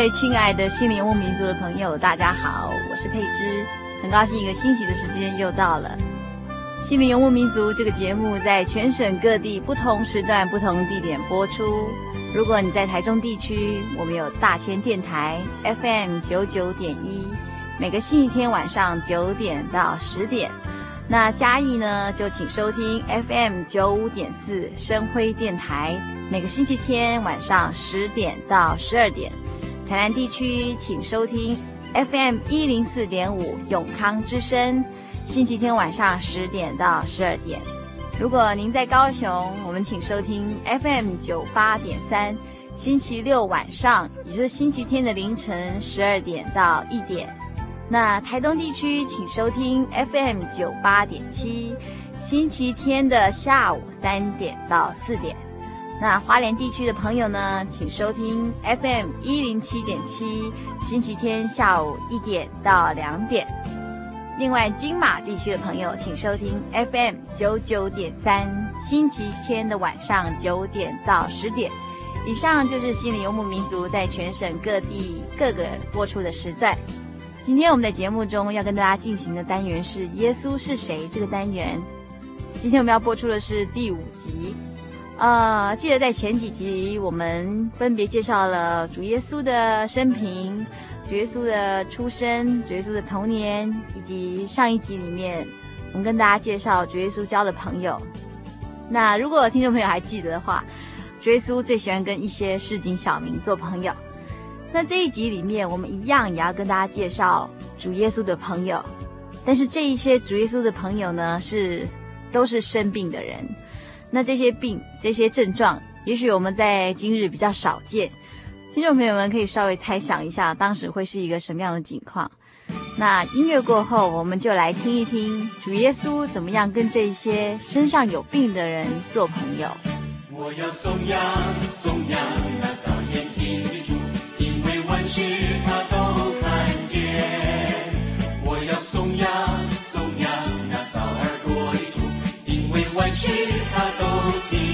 位亲爱的心灵游牧民族的朋友，大家好，我是佩芝，很高兴一个星期的时间又到了。心灵游牧民族这个节目在全省各地不同时段、不同地点播出。如果你在台中地区，我们有大千电台 FM 九九点一，每个星期天晚上九点到十点。那嘉义呢，就请收听 FM 九五点四深辉电台，每个星期天晚上十点到十二点。台南地区，请收听 FM 一零四点五永康之声，星期天晚上十点到十二点。如果您在高雄，我们请收听 FM 九八点三，星期六晚上，也就是星期天的凌晨十二点到一点。那台东地区，请收听 FM 九八点七，星期天的下午三点到四点。那花莲地区的朋友呢，请收听 FM 一零七点七，星期天下午一点到两点。另外，金马地区的朋友，请收听 FM 九九点三，星期天的晚上九点到十点。以上就是心灵游牧民族在全省各地各个播出的时段。今天我们在节目中要跟大家进行的单元是“耶稣是谁”这个单元。今天我们要播出的是第五集。呃，记得在前几集我们分别介绍了主耶稣的生平、主耶稣的出生、主耶稣的童年，以及上一集里面我们跟大家介绍主耶稣交的朋友。那如果听众朋友还记得的话，主耶稣最喜欢跟一些市井小民做朋友。那这一集里面，我们一样也要跟大家介绍主耶稣的朋友，但是这一些主耶稣的朋友呢，是都是生病的人。那这些病、这些症状，也许我们在今日比较少见。听众朋友们可以稍微猜想一下，当时会是一个什么样的情况？那音乐过后，我们就来听一听主耶稣怎么样跟这些身上有病的人做朋友。我要颂扬颂扬那造眼睛的主，因为万事他都看见。我要颂扬颂扬，万事他都听。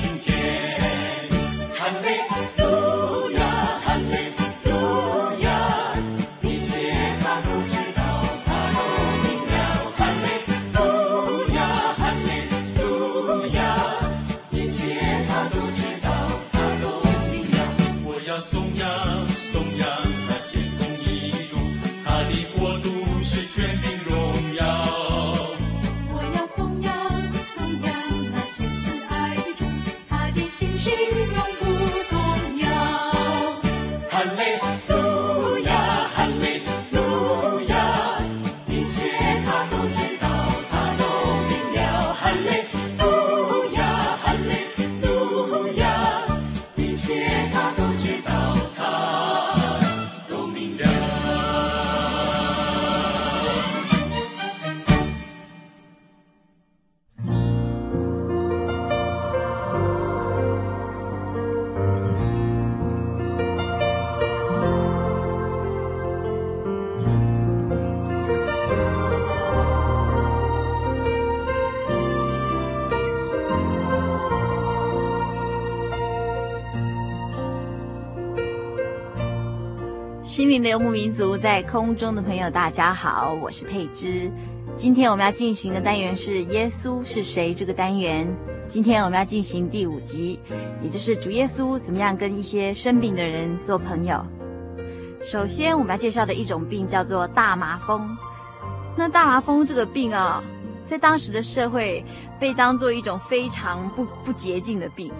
心灵的游牧民族，在空中的朋友，大家好，我是佩芝。今天我们要进行的单元是《耶稣是谁》这个单元。今天我们要进行第五集，也就是主耶稣怎么样跟一些生病的人做朋友。首先，我们要介绍的一种病叫做大麻风。那大麻风这个病啊，在当时的社会被当做一种非常不不洁净的病。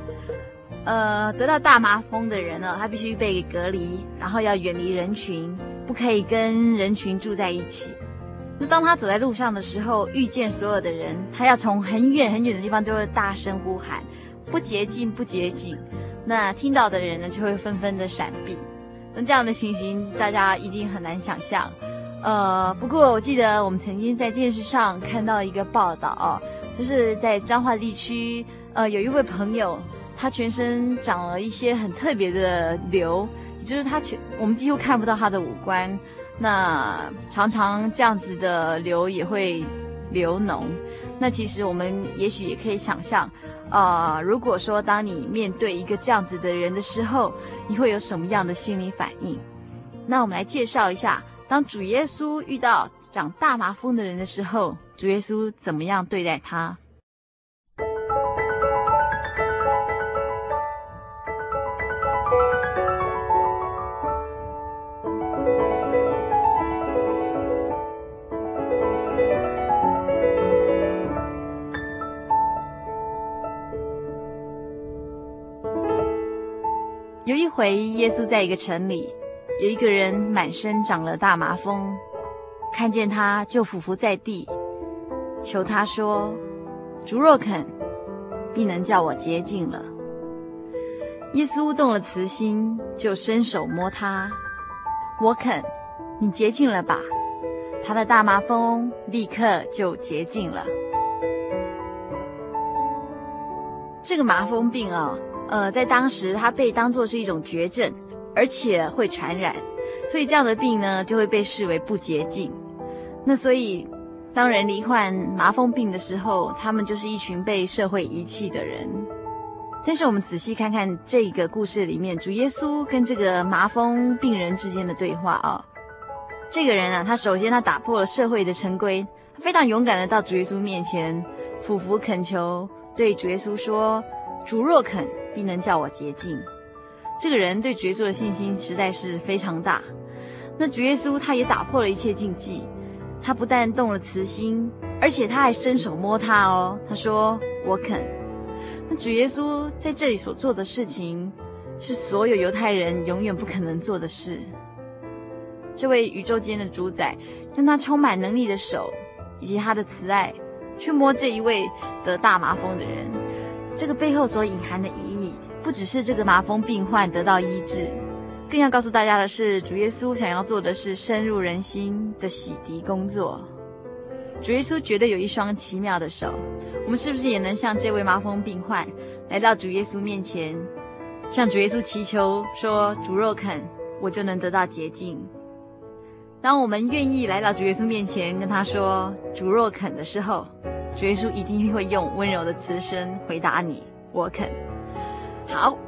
呃，得到大麻风的人呢，他必须被隔离，然后要远离人群，不可以跟人群住在一起。那当他走在路上的时候，遇见所有的人，他要从很远很远的地方就会大声呼喊：“不洁净，不洁净！”那听到的人呢，就会纷纷的闪避。那这样的情形，大家一定很难想象。呃，不过我记得我们曾经在电视上看到一个报道哦，就是在彰化地区，呃，有一位朋友。他全身长了一些很特别的瘤，也就是他全我们几乎看不到他的五官。那常常这样子的瘤也会流脓。那其实我们也许也可以想象，啊、如果说当你面对一个这样子的人的时候，你会有什么样的心理反应？那我们来介绍一下，当主耶稣遇到长大麻风的人的时候，主耶稣怎么样对待他？回，耶稣在一个城里，有一个人满身长了大麻风，看见他就俯伏在地，求他说：“主若肯，必能叫我洁净了。”耶稣动了慈心，就伸手摸他，“我肯，你洁净了吧。”他的大麻风立刻就洁净了。这个麻风病啊。呃，在当时，它被当作是一种绝症，而且会传染，所以这样的病呢，就会被视为不洁净。那所以，当人罹患麻风病的时候，他们就是一群被社会遗弃的人。但是我们仔细看看这个故事里面，主耶稣跟这个麻风病人之间的对话啊，这个人啊，他首先他打破了社会的陈规，他非常勇敢的到主耶稣面前，俯伏恳求，对主耶稣说：“主若肯。”必能叫我洁净。这个人对主耶稣的信心实在是非常大。那主耶稣他也打破了一切禁忌，他不但动了慈心，而且他还伸手摸他哦。他说：“我肯。”那主耶稣在这里所做的事情，是所有犹太人永远不可能做的事。这位宇宙间的主宰，用他充满能力的手以及他的慈爱，去摸这一位得大麻风的人。这个背后所隐含的意义，不只是这个麻风病患得到医治，更要告诉大家的是，主耶稣想要做的是深入人心的洗涤工作。主耶稣绝对有一双奇妙的手，我们是不是也能像这位麻风病患，来到主耶稣面前，向主耶稣祈求说：“主若肯，我就能得到洁净。”当我们愿意来到主耶稣面前，跟他说“主若肯”的时候，主耶稣一定会用温柔的慈声回答你：“我肯。”好，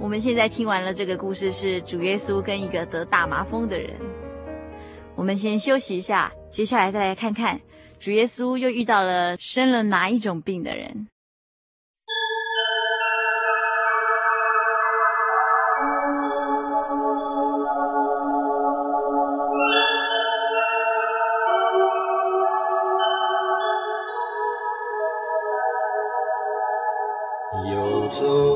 我们现在听完了这个故事，是主耶稣跟一个得大麻风的人。我们先休息一下，接下来再来看看主耶稣又遇到了生了哪一种病的人。走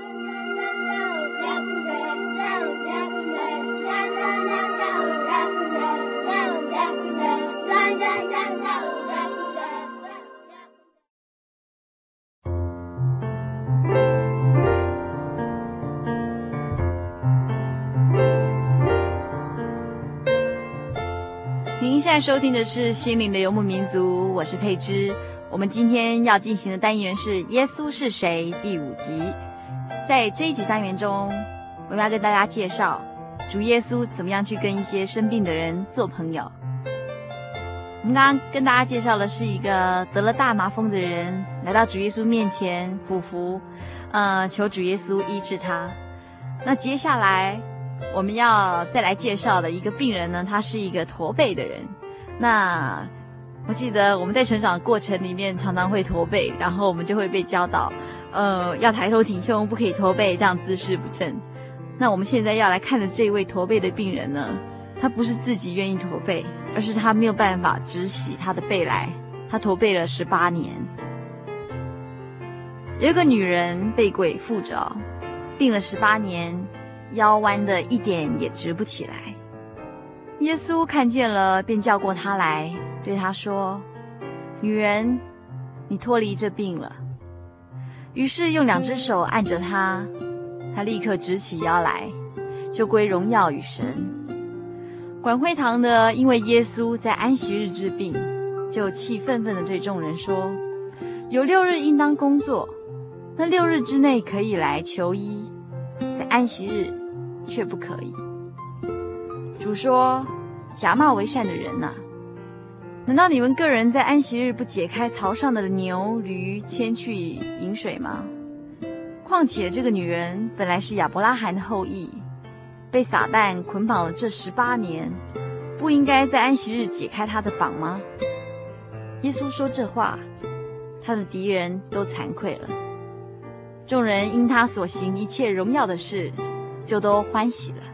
收听的是《心灵的游牧民族》，我是佩芝。我们今天要进行的单元是《耶稣是谁》第五集。在这一集单元中，我们要跟大家介绍主耶稣怎么样去跟一些生病的人做朋友。我们刚刚跟大家介绍的是一个得了大麻风的人来到主耶稣面前俯伏，呃，求主耶稣医治他。那接下来。我们要再来介绍的一个病人呢，他是一个驼背的人。那我记得我们在成长的过程里面常常会驼背，然后我们就会被教导，呃，要抬头挺胸，不可以驼背，这样姿势不正。那我们现在要来看的这位驼背的病人呢，他不是自己愿意驼背，而是他没有办法直起他的背来，他驼背了十八年。有一个女人被鬼附着，病了十八年。腰弯的一点也直不起来。耶稣看见了，便叫过他来，对他说：“女人，你脱离这病了。”于是用两只手按着他，他立刻直起腰来，就归荣耀与神。管会堂的因为耶稣在安息日治病，就气愤愤地对众人说：“有六日应当工作，那六日之内可以来求医，在安息日。”却不可以。主说：“假冒为善的人呐、难道你们个人在安息日不解开槽上的牛驴牵去饮水吗？况且这个女人本来是亚伯拉罕的后裔，被撒旦捆绑了这十八年，不应该在安息日解开她的绑吗？”耶稣说这话，他的敌人都惭愧了。众人因他所行一切荣耀的事。就都欢喜了。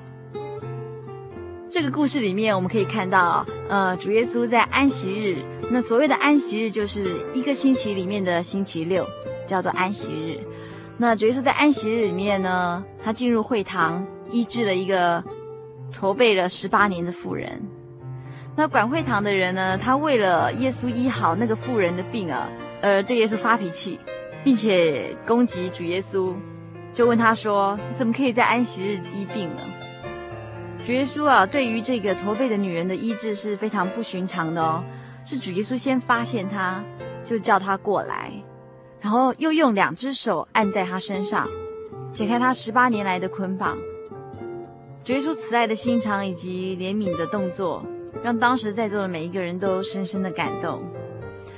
这个故事里面，我们可以看到，呃，主耶稣在安息日，那所谓的安息日，就是一个星期里面的星期六，叫做安息日。那主耶稣在安息日里面呢，他进入会堂，医治了一个驼背了十八年的妇人。那管会堂的人呢，他为了耶稣医好那个妇人的病啊，而对耶稣发脾气，并且攻击主耶稣。就问他说：“怎么可以在安息日医病呢？”主耶稣啊，对于这个驼背的女人的医治是非常不寻常的哦。是主耶稣先发现她，就叫她过来，然后又用两只手按在她身上，解开她十八年来的捆绑。主耶稣慈爱的心肠以及怜悯的动作，让当时在座的每一个人都深深的感动。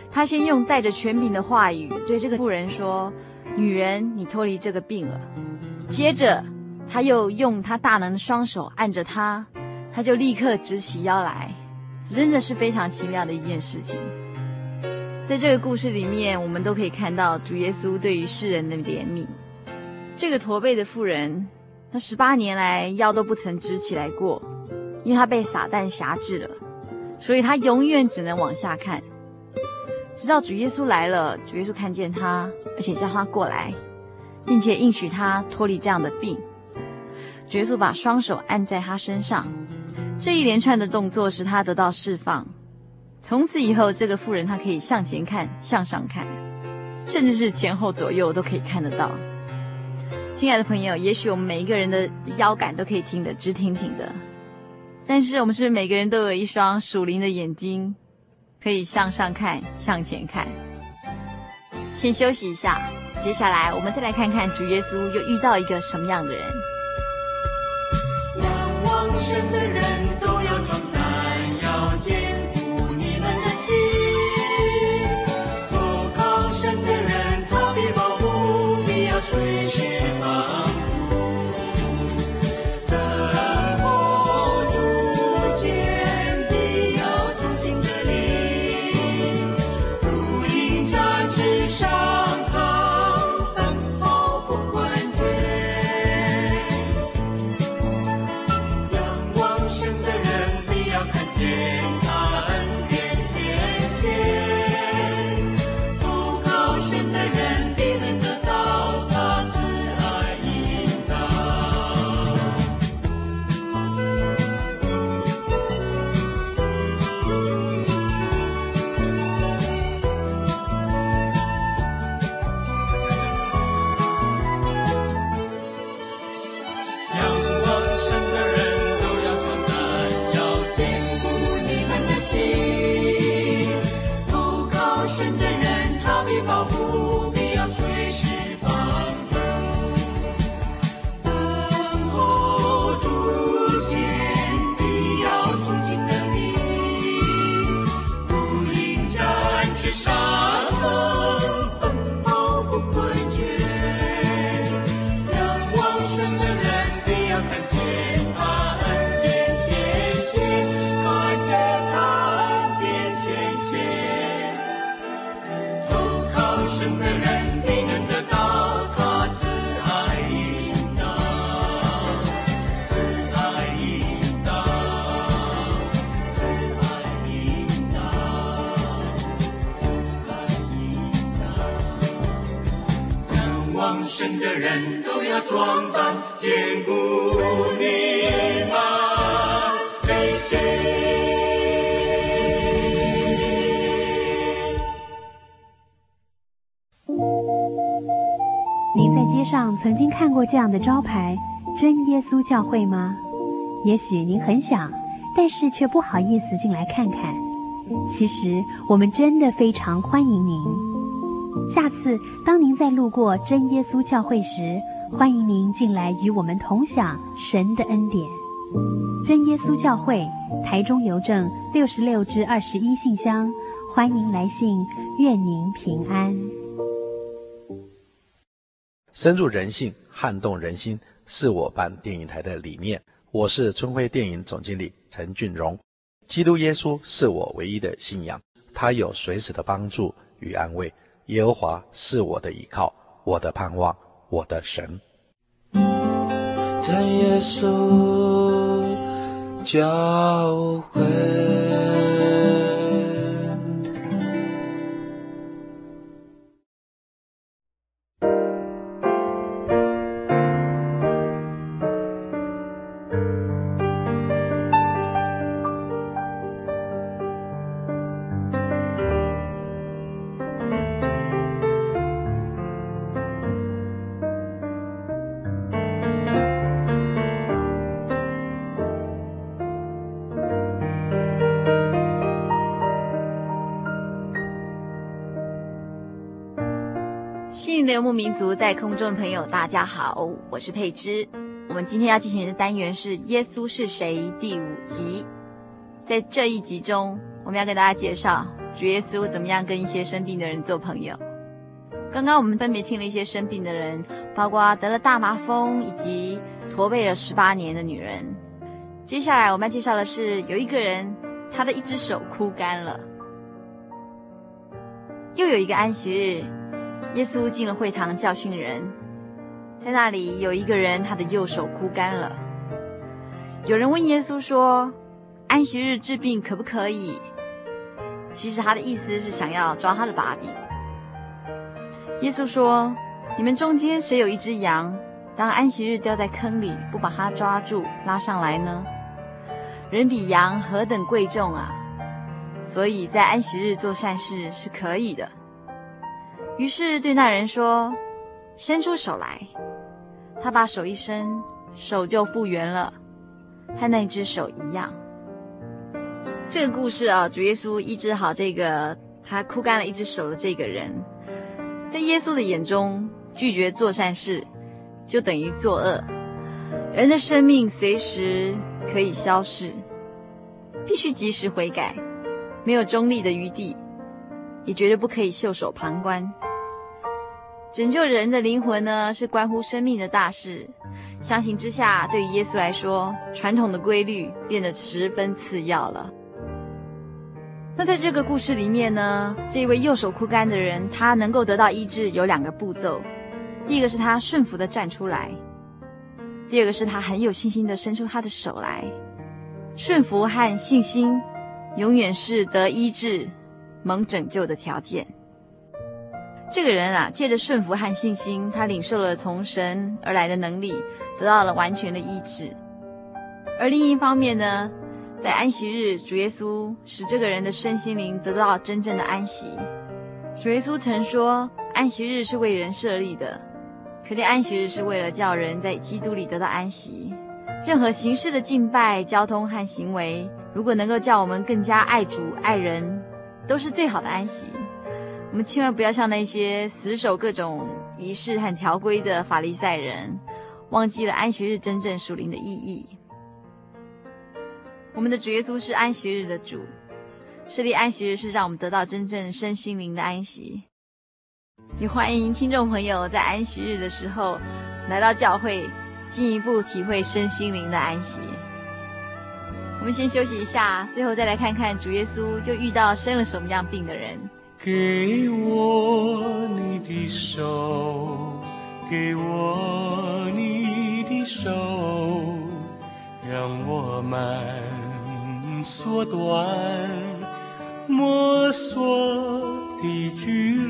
他先用带着权柄的话语对这个妇人说。女人，你脱离这个病了。接着，他又用他大能的双手按着她，她就立刻直起腰来，真的是非常奇妙的一件事情。在这个故事里面，我们都可以看到主耶稣对于世人的怜悯。这个驼背的妇人，她十八年来腰都不曾直起来过，因为她被撒旦挟制了，所以她永远只能往下看。直到主耶稣来了，主耶稣看见他，而且叫他过来，并且应许他脱离这样的病。主耶稣把双手按在他身上，这一连串的动作使他得到释放。从此以后，这个妇人她可以向前看、向上看，甚至是前后左右都可以看得到。亲爱的朋友，也许我们每一个人的腰杆都可以挺得直挺挺的，但是我们是每个人都有一双属灵的眼睛？可以向上看，向前看。先休息一下，接下来我们再来看看主耶稣又遇到一个什么样的人。仰望神的人都要壮胆，要坚人都要壮胆，坚固你们的心。您在街上曾经看过这样的招牌“真耶稣教会”吗？也许您很想，但是却不好意思进来看看。其实我们真的非常欢迎您。下次当您再路过真耶稣教会时，欢迎您进来与我们同享神的恩典。真耶稣教会，台中邮政六十六至二十一信箱，欢迎来信，愿您平安。深入人性，撼动人心，是我办电影台的理念。我是春晖电影总经理陈俊荣。基督耶稣是我唯一的信仰，他有随时的帮助与安慰。耶和华是我的依靠，我的盼望，我的神。在耶稣教会。游牧民族，在空中的朋友，大家好，我是佩芝。我们今天要进行的单元是《耶稣是谁》第五集。在这一集中，我们要跟大家介绍主耶稣怎么样跟一些生病的人做朋友。刚刚我们分别听了一些生病的人，包括得了大麻风以及驼背了十八年的女人。接下来我们要介绍的是有一个人，他的一只手枯干了。又有一个安息日。耶稣进了会堂教训人，在那里有一个人，他的右手枯干了。有人问耶稣说：“安息日治病可不可以？”其实他的意思是想要抓他的把柄。耶稣说：“你们中间谁有一只羊，当安息日掉在坑里，不把它抓住拉上来呢？人比羊何等贵重啊！所以在安息日做善事是可以的。”于是对那人说：“伸出手来。”他把手一伸，手就复原了，和那只手一样。这个故事啊，主耶稣医治好这个他枯干了一只手的这个人，在耶稣的眼中，拒绝做善事就等于作恶。人的生命随时可以消逝，必须及时悔改，没有中立的余地，也绝对不可以袖手旁观。拯救人的灵魂呢，是关乎生命的大事。相形之下，对于耶稣来说，传统的规律变得十分次要了。那在这个故事里面呢，这位右手枯干的人，他能够得到医治，有两个步骤。第一个是他顺服的站出来，第二个是他很有信心的伸出他的手来。顺服和信心，永远是得医治、蒙拯救的条件。这个人啊，借着顺服和信心，他领受了从神而来的能力，得到了完全的医治。而另一方面呢，在安息日，主耶稣使这个人的身心灵得到真正的安息。主耶稣曾说，安息日是为人设立的，可见安息日是为了叫人在基督里得到安息。任何形式的敬拜、交通和行为，如果能够叫我们更加爱主、爱人，都是最好的安息。我们千万不要像那些死守各种仪式和条规的法利赛人，忘记了安息日真正属灵的意义。我们的主耶稣是安息日的主，设立安息日是让我们得到真正身心灵的安息。也欢迎听众朋友在安息日的时候来到教会，进一步体会身心灵的安息。我们先休息一下，最后再来看看主耶稣又遇到生了什么样病的人。给我你的手，给我你的手，让我们缩短摸索的距离。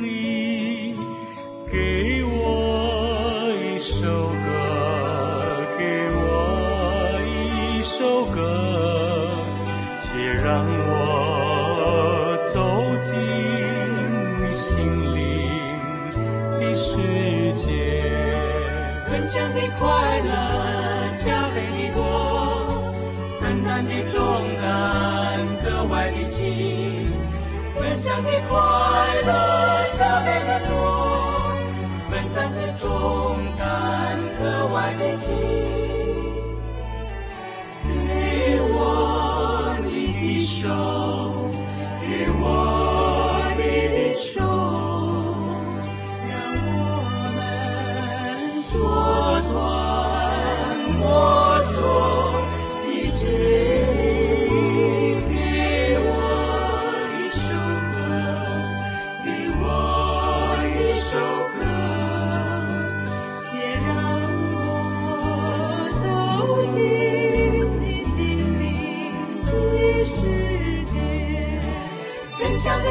享的快乐，加倍的多；分担的重担，格外的轻。给我你的手，给我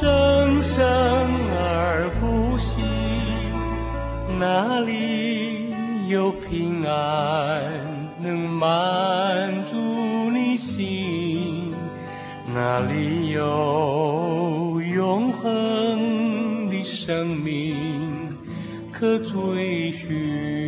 生生而不息，哪里。有平安能满足你心，哪里有永恒的生命可追寻？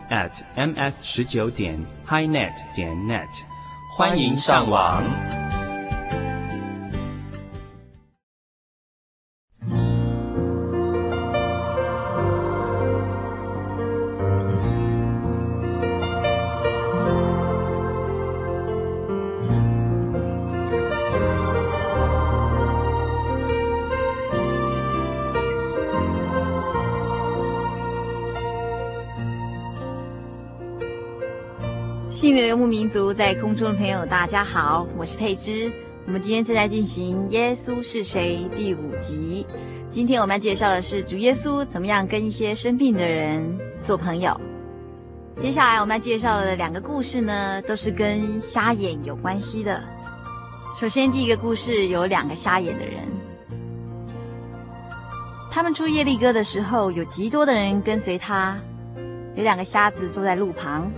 at ms 十九点 highnet 点 net，欢迎上网。在空中的朋友，大家好，我是佩芝。我们今天正在进行《耶稣是谁》第五集。今天我们要介绍的是主耶稣怎么样跟一些生病的人做朋友。接下来我们要介绍的两个故事呢，都是跟瞎眼有关系的。首先，第一个故事有两个瞎眼的人，他们出耶利哥的时候，有极多的人跟随他。有两个瞎子坐在路旁。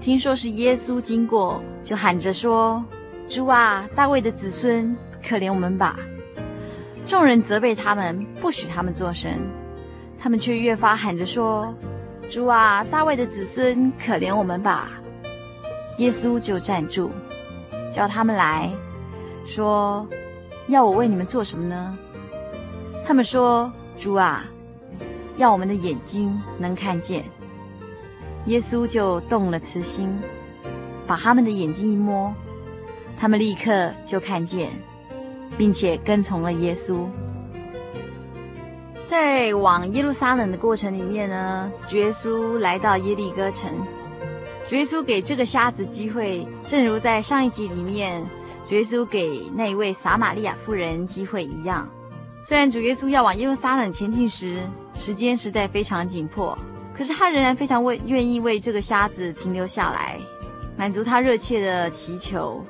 听说是耶稣经过，就喊着说：“主啊，大卫的子孙，可怜我们吧！”众人责备他们，不许他们作声。他们却越发喊着说：“主啊，大卫的子孙，可怜我们吧！”耶稣就站住，叫他们来说：“要我为你们做什么呢？”他们说：“主啊，要我们的眼睛能看见。”耶稣就动了慈心，把他们的眼睛一摸，他们立刻就看见，并且跟从了耶稣。在往耶路撒冷的过程里面呢，主耶稣来到耶利哥城。主耶稣给这个瞎子机会，正如在上一集里面，主耶稣给那一位撒玛利亚妇人机会一样。虽然主耶稣要往耶路撒冷前进时，时间实在非常紧迫，可是他仍然非常为愿意为这个瞎子停留下来，满足他热切的祈求。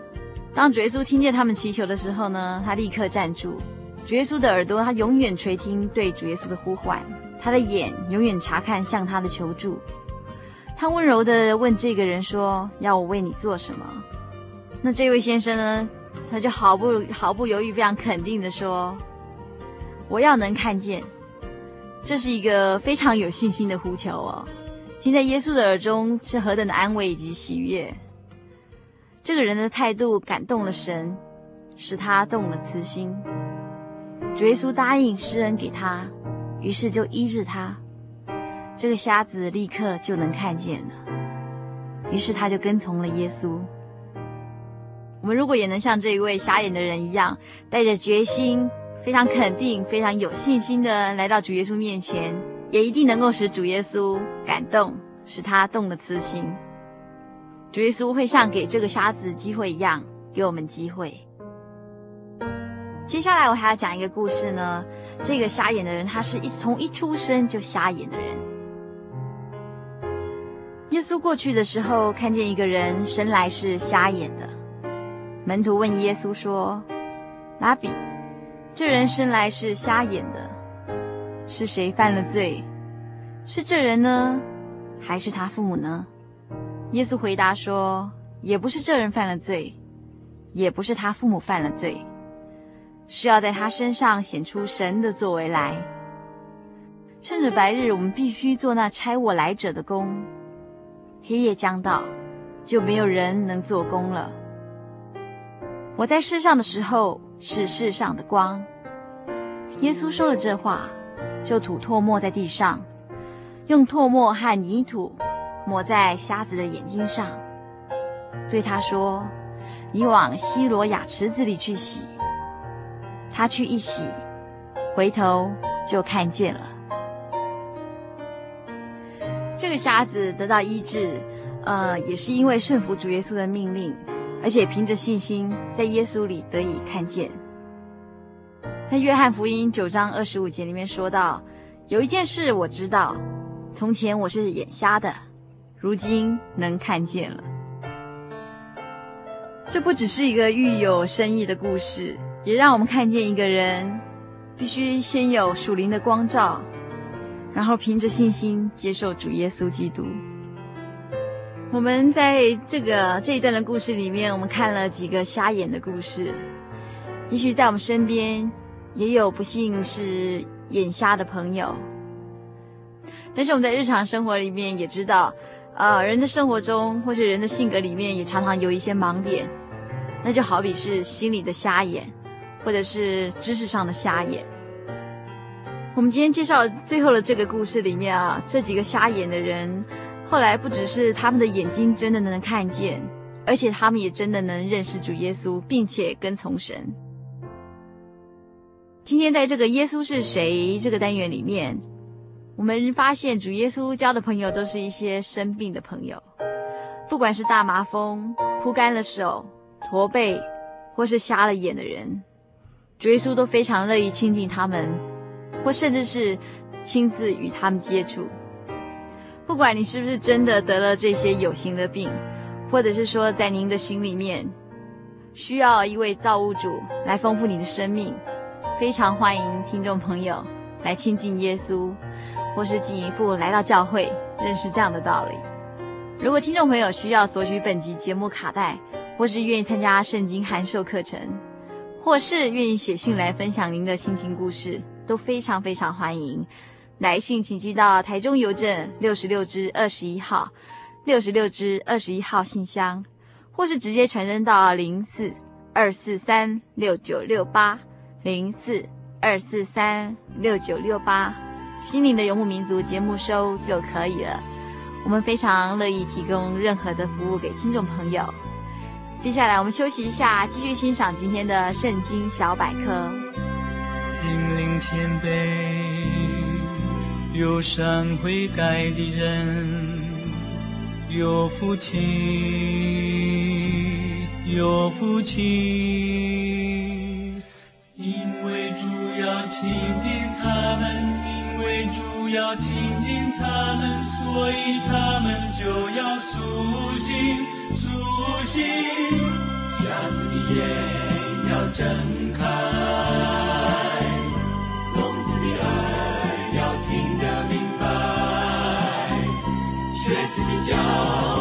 当主耶稣听见他们祈求的时候呢，他立刻站住。主耶稣的耳朵，他永远垂听对主耶稣的呼唤；他的眼永远察看向他的求助。他温柔地问这个人说：“要我为你做什么？”那这位先生呢，他就毫不毫不犹豫、非常肯定地说：“我要能看见。”这是一个非常有信心的呼求哦，听在耶稣的耳中是何等的安慰以及喜悦。这个人的态度感动了神，使他动了慈心。主耶稣答应施恩给他，于是就医治他。这个瞎子立刻就能看见了，于是他就跟从了耶稣。我们如果也能像这一位瞎眼的人一样，带着决心，非常肯定、非常有信心的来到主耶稣面前，也一定能够使主耶稣感动，使他动了慈心。主耶稣会像给这个瞎子机会一样，给我们机会。接下来我还要讲一个故事呢。这个瞎眼的人，他是一从一出生就瞎眼的人。耶稣过去的时候，看见一个人生来是瞎眼的。门徒问耶稣说：“拉比，这人生来是瞎眼的，是谁犯了罪？是这人呢，还是他父母呢？”耶稣回答说：“也不是这人犯了罪，也不是他父母犯了罪。”是要在他身上显出神的作为来。趁着白日，我们必须做那差我来者的工；黑夜将到，就没有人能做工了。我在世上的时候是世上的光。耶稣说了这话，就吐唾沫在地上，用唾沫和泥土抹在瞎子的眼睛上，对他说：“你往西罗亚池子里去洗。”他去一洗，回头就看见了。这个瞎子得到医治，呃，也是因为顺服主耶稣的命令，而且凭着信心在耶稣里得以看见。在约翰福音九章二十五节里面说到，有一件事我知道，从前我是眼瞎的，如今能看见了。这不只是一个寓有深意的故事。也让我们看见一个人，必须先有属灵的光照，然后凭着信心接受主耶稣基督。我们在这个这一段的故事里面，我们看了几个瞎眼的故事。也许在我们身边也有不幸是眼瞎的朋友，但是我们在日常生活里面也知道，呃，人的生活中或是人的性格里面也常常有一些盲点，那就好比是心里的瞎眼。或者是知识上的瞎眼。我们今天介绍最后的这个故事里面啊，这几个瞎眼的人，后来不只是他们的眼睛真的能看见，而且他们也真的能认识主耶稣，并且跟从神。今天在这个耶稣是谁这个单元里面，我们发现主耶稣交的朋友都是一些生病的朋友，不管是大麻风、枯干了手、驼背，或是瞎了眼的人。主耶稣都非常乐意亲近他们，或甚至是亲自与他们接触。不管你是不是真的得了这些有形的病，或者是说在您的心里面需要一位造物主来丰富你的生命，非常欢迎听众朋友来亲近耶稣，或是进一步来到教会认识这样的道理。如果听众朋友需要索取本集节目卡带，或是愿意参加圣经函授课程。或是愿意写信来分享您的心情故事，都非常非常欢迎。来信请寄到台中邮政六十六支二十一号，六十六支二十一号信箱，或是直接传真到零四二四三六九六八零四二四三六九六八，心灵的游牧民族节目收就可以了。我们非常乐意提供任何的服务给听众朋友。接下来我们休息一下，继续欣赏今天的圣经小百科。心灵谦卑。有伤悔改的人有福气，有福气，因为主要亲近他们，因为主要亲近他们，所以他们就要苏醒，苏醒，瞎子的眼要睁开。的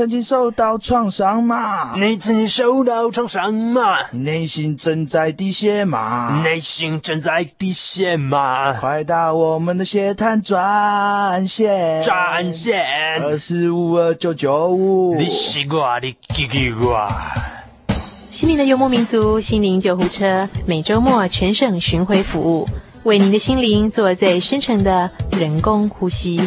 曾经受到创伤吗？你曾经受到创伤吗？你内心正在滴血吗？内心正在滴血吗？快打我们的血滩专线，专线二四五二九九五。你西瓜，你叽叽呱。心灵的游牧民族，心灵救护车，每周末全省巡回服务，为您的心灵做最深层的人工呼吸。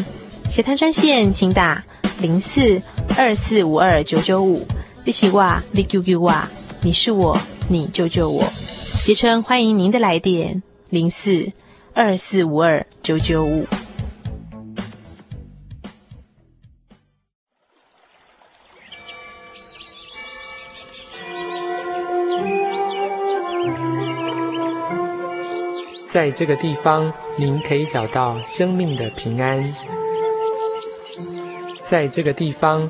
血滩专线，请打零四。二四五二九九五，你是我，你救救我，你是我，你救救我。杰称欢迎您的来电，零四二四五二九九五。在这个地方，您可以找到生命的平安。在这个地方。